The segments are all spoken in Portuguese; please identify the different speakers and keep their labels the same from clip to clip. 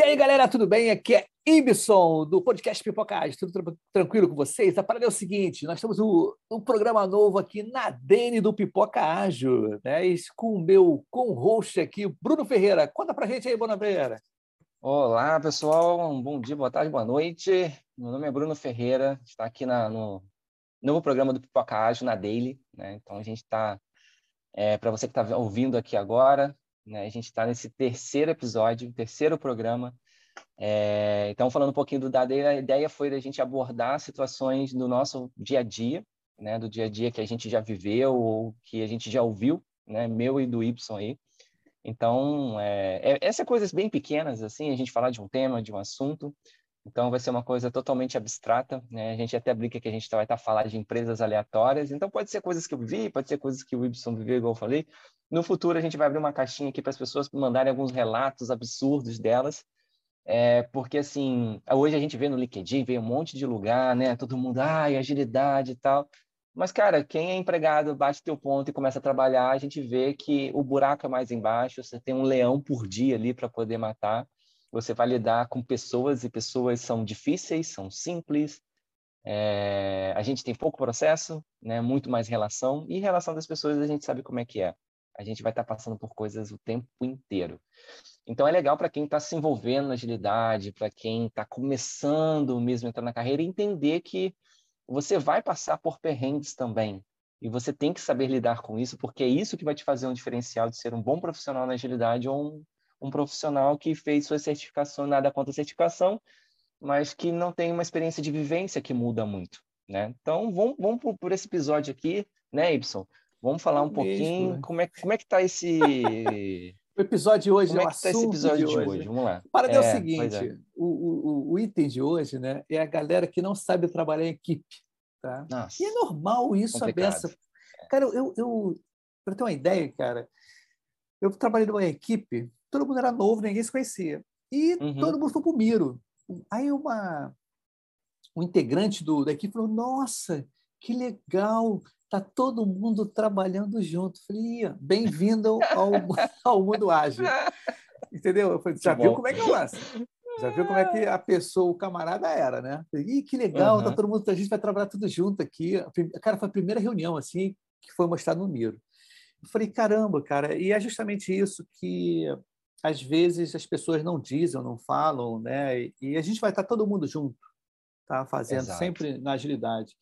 Speaker 1: E aí, galera, tudo bem? Aqui é Ibson, do podcast Pipocagem. Tudo tra tranquilo com vocês? A parada é o seguinte, nós temos um, um programa novo aqui na Dene do Pipoca Ágil, né? Com o meu com-host aqui, Bruno Ferreira. Conta pra gente aí, Ferreira.
Speaker 2: Olá, pessoal. Bom dia, boa tarde, boa noite. Meu nome é Bruno Ferreira, está aqui na, no novo programa do Pipoca Ágil, na Daily. Né? Então, a gente está, é, para você que está ouvindo aqui agora, né? A gente está nesse terceiro episódio, terceiro programa. É, então, falando um pouquinho do Dade, a ideia foi da gente abordar situações do nosso dia a dia, né? do dia a dia que a gente já viveu ou que a gente já ouviu, né? meu e do Y aí. Então, é, é, essas coisas bem pequenas, assim, a gente falar de um tema, de um assunto, então, vai ser uma coisa totalmente abstrata. Né? A gente até brinca que a gente vai estar falando de empresas aleatórias. Então, pode ser coisas que eu vi, pode ser coisas que o Ibson viveu, igual eu falei. No futuro, a gente vai abrir uma caixinha aqui para as pessoas mandarem alguns relatos absurdos delas. É, porque, assim, hoje a gente vê no LinkedIn, vê um monte de lugar, né? Todo mundo, ai, agilidade e tal. Mas, cara, quem é empregado, bate teu ponto e começa a trabalhar, a gente vê que o buraco é mais embaixo, você tem um leão por dia ali para poder matar. Você vai lidar com pessoas e pessoas são difíceis, são simples. É, a gente tem pouco processo, né? muito mais relação. E relação das pessoas a gente sabe como é que é. A gente vai estar tá passando por coisas o tempo inteiro. Então é legal para quem está se envolvendo na agilidade, para quem está começando mesmo a entrar na carreira, entender que você vai passar por perrengues também. E você tem que saber lidar com isso, porque é isso que vai te fazer um diferencial de ser um bom profissional na agilidade ou um um profissional que fez sua certificação, nada contra a certificação, mas que não tem uma experiência de vivência que muda muito, né? Então, vamos, vamos por, por esse episódio aqui, né, Y? Vamos falar um é pouquinho mesmo, como, é, como é que tá esse...
Speaker 1: o episódio de hoje,
Speaker 2: como
Speaker 1: é
Speaker 2: o que tá esse episódio de, de hoje? Vamos lá.
Speaker 1: Para é, é o seguinte, é. o, o, o item de hoje, né, é a galera que não sabe trabalhar em equipe, tá? Nossa, e é normal isso, complicado. a beça. Cara, eu, eu para ter uma ideia, cara, eu trabalhei numa equipe todo mundo era novo, ninguém se conhecia. E uhum. todo mundo foi para o Miro. Aí uma, um integrante do, da equipe falou, nossa, que legal, tá todo mundo trabalhando junto. falei, bem-vindo ao, ao mundo ágil. Entendeu? Eu falei, já viu como é que é o lance? Já viu como é que a pessoa, o camarada era, né? Falei, que legal, uhum. tá todo mundo, a gente vai trabalhar tudo junto aqui. Cara, foi a primeira reunião assim que foi mostrado no Miro. Eu falei, caramba, cara, e é justamente isso que às vezes as pessoas não dizem, não falam, né? E a gente vai estar todo mundo junto, tá? Fazendo Exato. sempre na agilidade,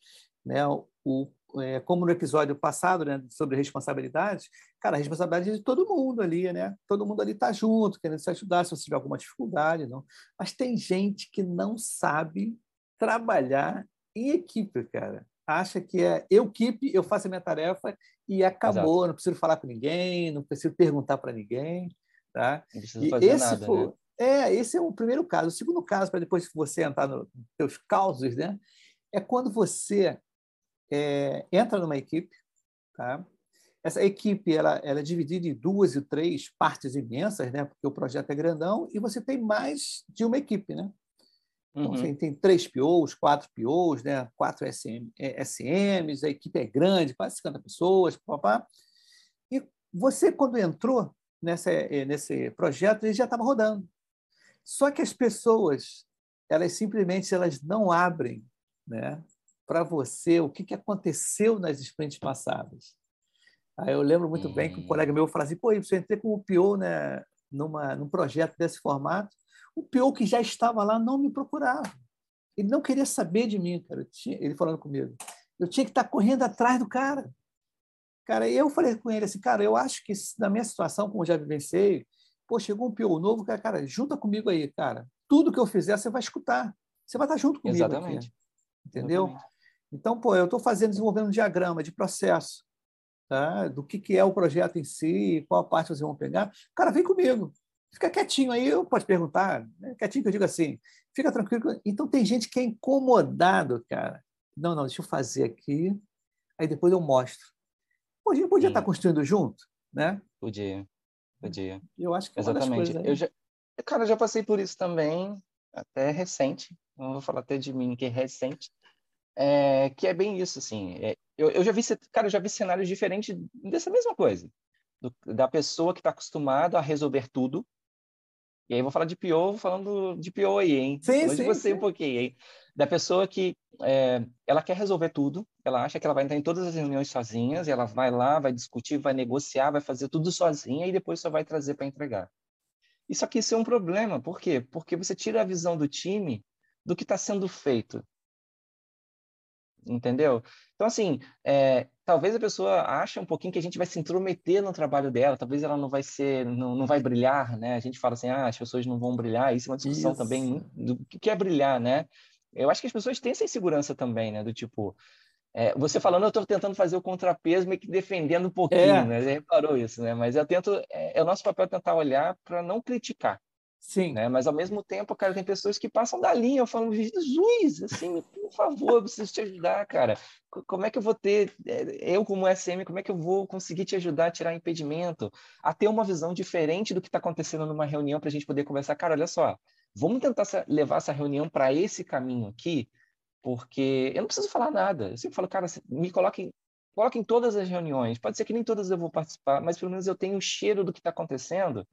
Speaker 1: né? O, é, como no episódio passado, né, sobre responsabilidade, cara, a responsabilidade é de todo mundo ali, né? Todo mundo ali está junto, querendo se ajudar se você tiver alguma dificuldade, não. Mas tem gente que não sabe trabalhar em equipe, cara. Acha que é eu equipe, eu faço a minha tarefa e acabou, Exato. não preciso falar com ninguém, não preciso perguntar para ninguém. Tá?
Speaker 2: Não precisa fazer esse nada, foi, né?
Speaker 1: É, esse é o primeiro caso. O segundo caso, para depois que você entrar nos seus causos, né, é quando você é, entra numa equipe, tá? Essa equipe ela, ela é dividida em duas e três partes imensas, né? Porque o projeto é grandão e você tem mais de uma equipe, né? Então, uhum. você tem três POs, quatro POs, né? quatro SM, SMs, a equipe é grande, quase 50 pessoas, papá. E você, quando entrou, nessa, eh, nesse projeto, ele já estava rodando. Só que as pessoas, elas simplesmente elas não abrem né, para você o que, que aconteceu nas sprints passadas. Aí eu lembro muito bem que um colega meu falou assim, pô, eu entrei o PO né, numa, num projeto desse formato, o PO que já estava lá não me procurava. Ele não queria saber de mim, cara. Tinha, ele falando comigo. Eu tinha que estar correndo atrás do cara. Cara, eu falei com ele assim, cara, eu acho que na minha situação, como já vivenciei, pô, chegou um PO novo, cara, cara, junta comigo aí, cara. Tudo que eu fizer, você vai escutar. Você vai estar junto comigo.
Speaker 2: Exatamente.
Speaker 1: Aqui, entendeu? Exatamente. Então, pô, eu estou fazendo, desenvolvendo um diagrama de processo, tá? do que, que é o projeto em si, qual parte vocês vão pegar. Cara, vem comigo. Fica quietinho aí, eu posso perguntar. Né? Quietinho que eu digo assim, fica tranquilo. Então, tem gente que é incomodado, cara. Não, não, deixa eu fazer aqui, aí depois eu mostro. Pô, a gente podia Sim. estar construindo junto, né?
Speaker 2: Podia, podia.
Speaker 1: Eu acho que é
Speaker 2: Exatamente. Eu já, cara, eu já passei por isso também, até recente. Não vou falar até de mim, que é recente. É, que é bem isso, assim. É, eu, eu já vi, cara, eu já vi cenários diferentes dessa mesma coisa. Do, da pessoa que está acostumada a resolver tudo, E aí vou falar de PO falando de PO aí, hein? Sim, falando sim, de você sim. um pouquinho, hein? Da pessoa que é, ela quer resolver tudo, ela acha que ela vai entrar em todas as reuniões sozinhas, e ela vai lá, vai discutir, vai negociar, vai fazer tudo sozinha e depois só vai trazer para entregar. Isso aqui isso é um problema, por quê? Porque você tira a visão do time do que está sendo feito. Entendeu? Então, assim, é, talvez a pessoa ache um pouquinho que a gente vai se intrometer no trabalho dela, talvez ela não vai ser, não, não vai brilhar, né? A gente fala assim, ah, as pessoas não vão brilhar, isso é uma discussão isso. também do que é brilhar, né? Eu acho que as pessoas têm essa insegurança também, né? Do tipo, é, você falando, eu estou tentando fazer o contrapeso, meio que defendendo um pouquinho, é. né? Você reparou isso, né? Mas eu tento, é, é o nosso papel tentar olhar para não criticar. Sim. Né? Mas ao mesmo tempo, cara, tem pessoas que passam da linha. Eu falo, Jesus, assim, por favor, eu preciso te ajudar, cara. Como é que eu vou ter, é, eu como SM, como é que eu vou conseguir te ajudar a tirar impedimento, a ter uma visão diferente do que está acontecendo numa reunião para a gente poder conversar? Cara, olha só, vamos tentar levar essa reunião para esse caminho aqui, porque eu não preciso falar nada. Eu sempre falo, cara, me coloquem coloque em todas as reuniões. Pode ser que nem todas eu vou participar, mas pelo menos eu tenho o cheiro do que está acontecendo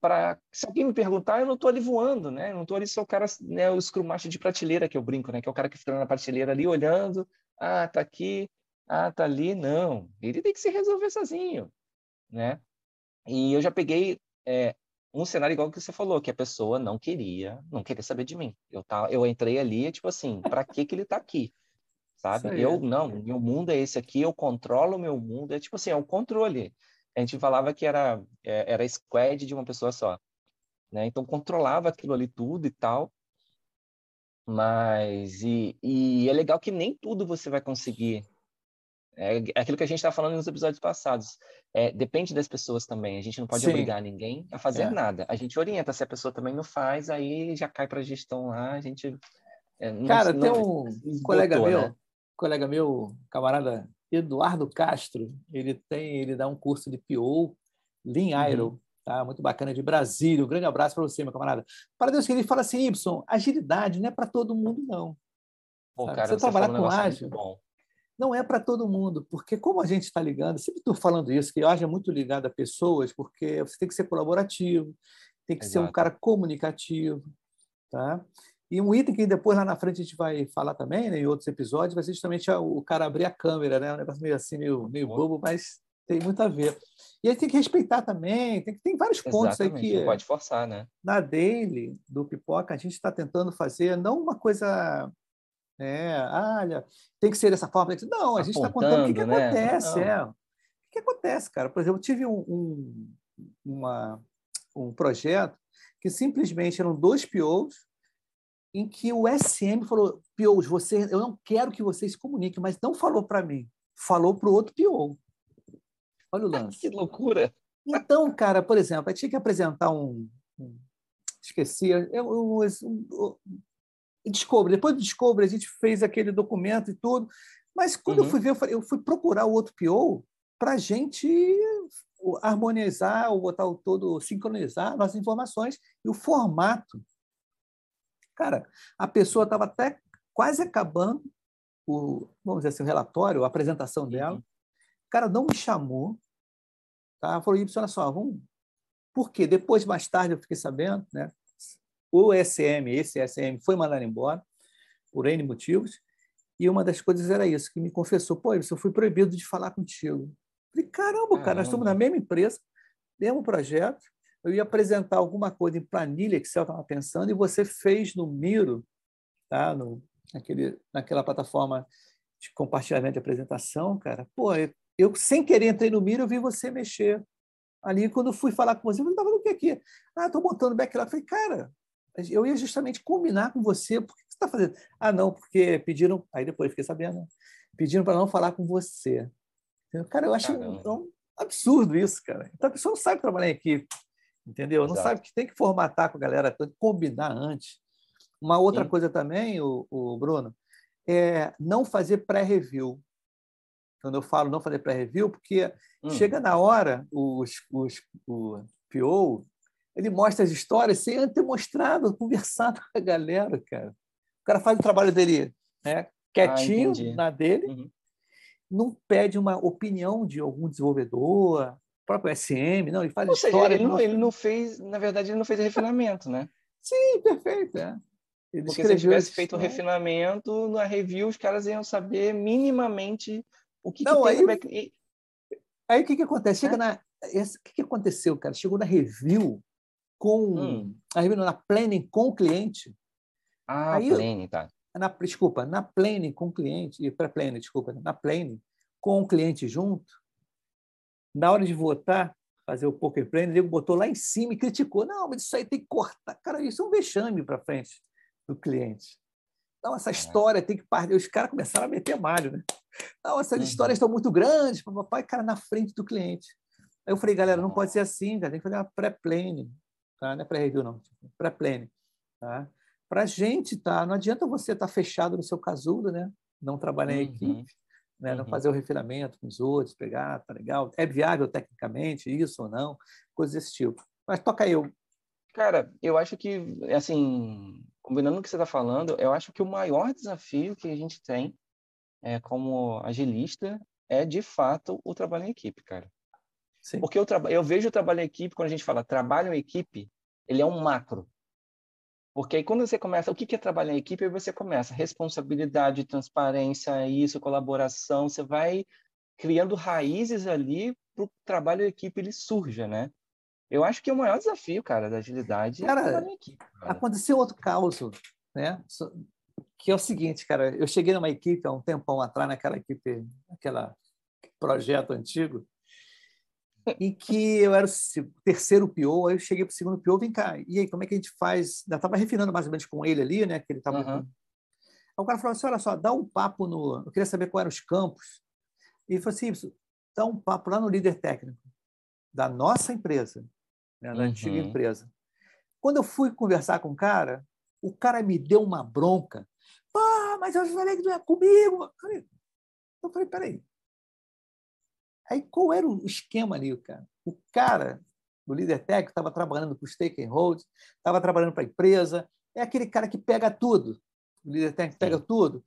Speaker 2: para se alguém me perguntar, eu não estou ali voando, né? Eu não estou ali só o cara, né, o scrum master de prateleira que eu brinco, né? Que é o cara que fica na prateleira ali olhando, ah, tá aqui, ah, tá ali, não. Ele tem que se resolver sozinho, né? E eu já peguei é, um cenário igual que você falou, que a pessoa não queria, não queria saber de mim. Eu tá, eu entrei ali, tipo assim, para que que ele tá aqui? Sabe? Eu não, meu mundo é esse aqui, eu controlo o meu mundo, é tipo assim, é o controle a gente falava que era, é, era squad de uma pessoa só. Né? Então, controlava aquilo ali tudo e tal. Mas, e, e é legal que nem tudo você vai conseguir. É, é aquilo que a gente está falando nos episódios passados. É, depende das pessoas também. A gente não pode Sim. obrigar ninguém a fazer é. nada. A gente orienta. Se a pessoa também não faz, aí já cai para a gestão lá. A gente.
Speaker 1: É, não, Cara, não, tem um esgotou, colega meu, né? colega meu, camarada Eduardo Castro, ele tem, ele dá um curso de PO, Lean Aero, uhum. tá? Muito bacana de Brasília. Um grande abraço para você, meu camarada. Para Deus que ele fala assim, Y, agilidade não é para todo mundo não. Pô, cara, você, você trabalhar com ágil não é para todo mundo, porque como a gente está ligando, sempre estou falando isso, que ágil é muito ligado a pessoas, porque você tem que ser colaborativo, tem que Exato. ser um cara comunicativo, tá? E um item que depois lá na frente a gente vai falar também, né, em outros episódios, vai ser justamente o cara abrir a câmera, né? Um negócio meio assim, meio, meio bobo, mas tem muito a ver. E aí tem que respeitar também, tem, tem vários pontos
Speaker 2: Exatamente,
Speaker 1: aí que.
Speaker 2: Não pode forçar, né?
Speaker 1: Na daily do Pipoca, a gente está tentando fazer não uma coisa. É, olha, tem que ser dessa forma. Não, a gente está contando o que, que né? acontece. É. O que, que, acontece, cara? Por exemplo, eu tive um, um, uma, um projeto que simplesmente eram dois POs em que o SM falou: Pious, você, eu não quero que vocês se comuniquem, mas não falou para mim, falou para o outro Piou. Olha o lance.
Speaker 2: que loucura!
Speaker 1: Então, cara, por exemplo, eu tinha que apresentar um. um esqueci. Eu, eu, eu, Descobre. Depois do Descobre, a gente fez aquele documento e tudo. Mas quando uhum. eu fui ver, eu, falei, eu fui procurar o outro PO para a gente harmonizar, ou botar o todo, sincronizar nossas informações e o formato Cara, a pessoa estava até quase acabando o, vamos dizer assim, o relatório, a apresentação dela. Uhum. O cara não me chamou, tá? Falou, olha só, vamos... Por quê? Depois, mais tarde, eu fiquei sabendo, né? O SM, esse SM, foi mandado embora por N motivos, e uma das coisas era isso, que me confessou, pô, eu fui proibido de falar contigo. Falei, caramba, caramba, cara, nós estamos na mesma empresa, mesmo projeto, eu ia apresentar alguma coisa em planilha Excel, estava pensando, e você fez no Miro, tá? no, naquele, naquela plataforma de compartilhamento de apresentação, cara. Pô, eu, eu sem querer entrei no Miro, eu vi você mexer. Ali, quando eu fui falar com você, eu falei, estava no que aqui? Ah, estou montando backlog. Eu falei, cara, eu ia justamente combinar com você. Por que você está fazendo? Ah, não, porque pediram. Aí depois fiquei sabendo. Pediram para não falar com você. Cara, eu acho um, um, absurdo isso, cara. Então a pessoa não sabe trabalhar em equipe entendeu? Exato. Não sabe que tem que formatar com a galera, tem que combinar antes. Uma outra Sim. coisa também, o, o, Bruno, é não fazer pré-review. Quando eu falo não fazer pré-review, porque hum. chega na hora, os, os, o PO, ele mostra as histórias sem ter mostrado, conversado com a galera, cara. O cara faz o trabalho dele né, quietinho ah, na dele, uhum. não pede uma opinião de algum desenvolvedor, próprio SM, não, ele faz
Speaker 2: Ou
Speaker 1: história.
Speaker 2: Seja, ele, não, ele não fez, na verdade, ele não fez refinamento, né?
Speaker 1: Sim, perfeito. É.
Speaker 2: Ele Porque se ele tivesse feito o um refinamento, na review os caras iam saber minimamente o que, não, que
Speaker 1: tem. Aí, aí o que, que acontece? Chega é? na. O que, que aconteceu, cara? Chegou na review com. Hum. A review na planning com o cliente.
Speaker 2: Ah, aí, planning, tá.
Speaker 1: Na, desculpa, na planning com o cliente, e para planning, desculpa, na planning com o cliente junto, na hora de votar, fazer o poker planning, ele botou lá em cima e criticou. Não, mas isso aí tem que cortar. Cara, isso é um vexame para frente do cliente. Então, essa história tem que partir. Os caras começaram a meter malho, né? Não, essas uhum. histórias estão muito grandes, papai, cara, na frente do cliente. Aí eu falei, galera, não pode ser assim, cara, tem que fazer uma pré-plane, tá? Não é pré-review, não, tipo, pré-plane, tá? Para a gente, tá? Não adianta você estar tá fechado no seu casulo, né? Não trabalhar em uhum. equipe, né? Uhum. Não fazer o refinamento com os outros, pegar, tá legal? É viável tecnicamente isso ou não? Coisas desse tipo. Mas toca eu.
Speaker 2: Cara, eu acho que, assim, combinando o que você está falando, eu acho que o maior desafio que a gente tem é, como agilista é, de fato, o trabalho em equipe, cara. Sim. Porque eu, eu vejo o trabalho em equipe, quando a gente fala trabalho em equipe, ele é um macro. Porque aí quando você começa, o que é trabalhar em equipe? Aí você começa responsabilidade, transparência, isso, colaboração, você vai criando raízes ali para o trabalho em equipe ele surja, né? Eu acho que é o maior desafio, cara, da agilidade
Speaker 1: cara, é trabalhar em equipe. Cara. Aconteceu outro caos, né? Que é o seguinte, cara, eu cheguei numa equipe há um tempão atrás, naquela equipe, aquela projeto antigo, em que eu era o terceiro PO, aí eu cheguei para o segundo PO, vem cá, e aí, como é que a gente faz? Eu estava refinando mais ou menos com ele ali, né? Que ele estava. Uhum. Aí o cara falou assim: olha só, dá um papo no. Eu queria saber quais eram os campos. E ele falou assim: dá um papo lá no líder técnico da nossa empresa, né, da uhum. antiga empresa. Quando eu fui conversar com o cara, o cara me deu uma bronca. Pô, mas eu falei que não é comigo. Eu falei, peraí, Aí qual era o esquema ali, cara? O cara, o líder técnico, estava trabalhando para o stake and hold, estava trabalhando para a empresa, é aquele cara que pega tudo. O líder técnico pega Sim. tudo.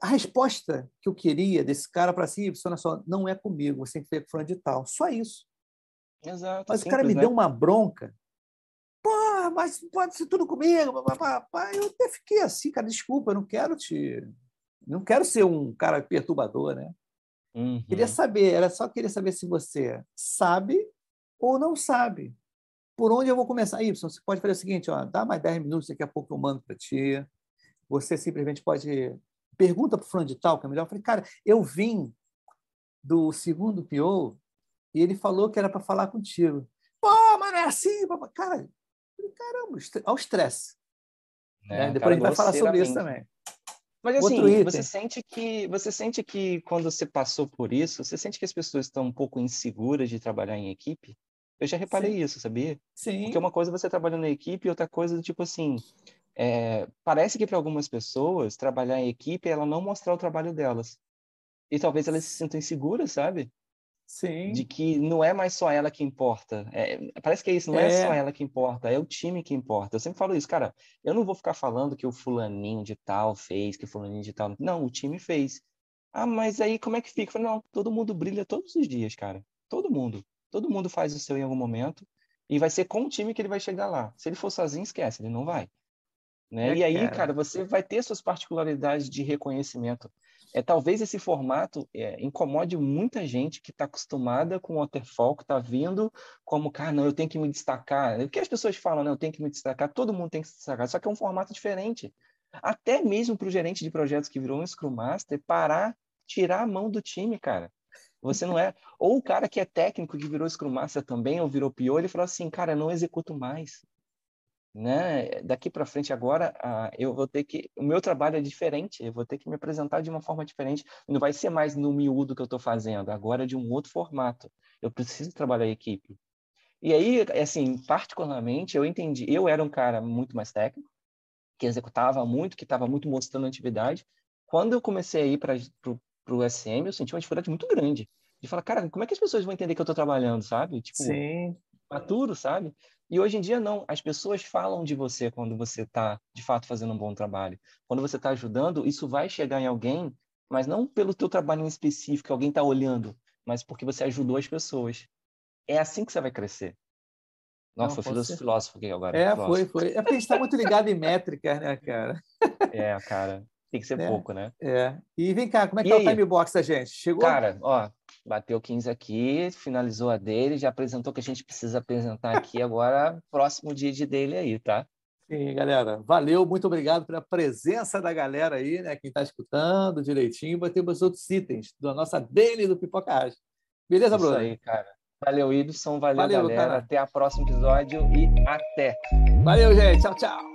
Speaker 1: A resposta que eu queria desse cara para si, olha só, não é comigo, você tem que ver fulano de tal. Só isso.
Speaker 2: Exato.
Speaker 1: Mas simples, o cara me né? deu uma bronca. Pô, mas pode ser tudo comigo. Eu até fiquei assim, cara, desculpa, eu não quero te. Não quero ser um cara perturbador, né?
Speaker 2: Uhum.
Speaker 1: Queria saber, era só querer saber se você sabe ou não sabe. Por onde eu vou começar? Y, você pode fazer o seguinte, ó, dá mais 10 minutos, daqui a pouco eu mando para ti. Você simplesmente pode... Pergunta para o fulano de tal, que é melhor. Eu falei, cara, eu vim do segundo PO e ele falou que era para falar contigo. Pô, mas não é assim. Cara, caramba, ao estresse. É, né? Depois a gente vai falar sobre isso também.
Speaker 2: Mas assim, você sente que você sente que quando você passou por isso, você sente que as pessoas estão um pouco inseguras de trabalhar em equipe? Eu já reparei Sim. isso, sabia?
Speaker 1: Sim.
Speaker 2: Porque uma coisa é você trabalhando em equipe, outra coisa do tipo assim, é, parece que para algumas pessoas trabalhar em equipe é ela não mostrar o trabalho delas. E talvez elas se sintam inseguras, sabe?
Speaker 1: Sim.
Speaker 2: De que não é mais só ela que importa. É, parece que é isso, não é. é. só ela que importa, é o time que importa. Eu sempre falo isso, cara. Eu não vou ficar falando que o fulaninho de tal fez, que o fulaninho de tal. Não, o time fez. Ah, mas aí como é que fica? Falo, não, todo mundo brilha todos os dias, cara. Todo mundo. Todo mundo faz o seu em algum momento. E vai ser com o time que ele vai chegar lá. Se ele for sozinho, esquece, ele não vai. Né? É, e aí, cara. cara, você vai ter suas particularidades de reconhecimento é talvez esse formato é, incomode muita gente que está acostumada com o waterfall, que está vindo como, cara, não, eu tenho que me destacar. O que as pessoas falam, né? Eu tenho que me destacar, todo mundo tem que se destacar, só que é um formato diferente. Até mesmo para o gerente de projetos que virou um Scrum Master, parar, tirar a mão do time, cara. Você não é. Ou o cara que é técnico, que virou Scrum Master também, ou virou pior, ele falou assim, cara, eu não executo mais né? Daqui para frente agora, uh, eu vou ter que, o meu trabalho é diferente, eu vou ter que me apresentar de uma forma diferente. Não vai ser mais no miúdo que eu estou fazendo, agora é de um outro formato. Eu preciso trabalhar em equipe. E aí, assim, particularmente, eu entendi. Eu era um cara muito mais técnico, que executava muito, que estava muito mostrando atividade. Quando eu comecei a ir para o SM, eu senti uma dificuldade muito grande de falar, cara, como é que as pessoas vão entender que eu estou trabalhando, sabe?
Speaker 1: Tipo, Sim.
Speaker 2: maturo, sabe? E hoje em dia, não. As pessoas falam de você quando você está, de fato, fazendo um bom trabalho. Quando você está ajudando, isso vai chegar em alguém, mas não pelo teu trabalho em específico, alguém está olhando, mas porque você ajudou as pessoas. é assim que você vai crescer. Nossa, Não, foi filósofo aqui agora.
Speaker 1: É,
Speaker 2: filósofo.
Speaker 1: foi, foi. É porque a gente está muito ligado em métricas, né, cara?
Speaker 2: É, cara. Tem que ser é, pouco, né?
Speaker 1: É. E vem cá, como é que e tá aí? o time box da gente? Chegou?
Speaker 2: Cara, ó, bateu 15 aqui, finalizou a dele, já apresentou o que a gente precisa apresentar aqui agora, próximo dia de dele aí, tá?
Speaker 1: Sim, galera. Valeu, muito obrigado pela presença da galera aí, né? Quem está escutando direitinho, vai ter os outros itens da nossa daily do Pipocagem. Beleza, Bruno?
Speaker 2: Isso aí, cara. Valeu, Ibson. Valeu, valeu galera. Cara. Até o próximo episódio e até.
Speaker 1: Valeu, gente. Tchau, tchau.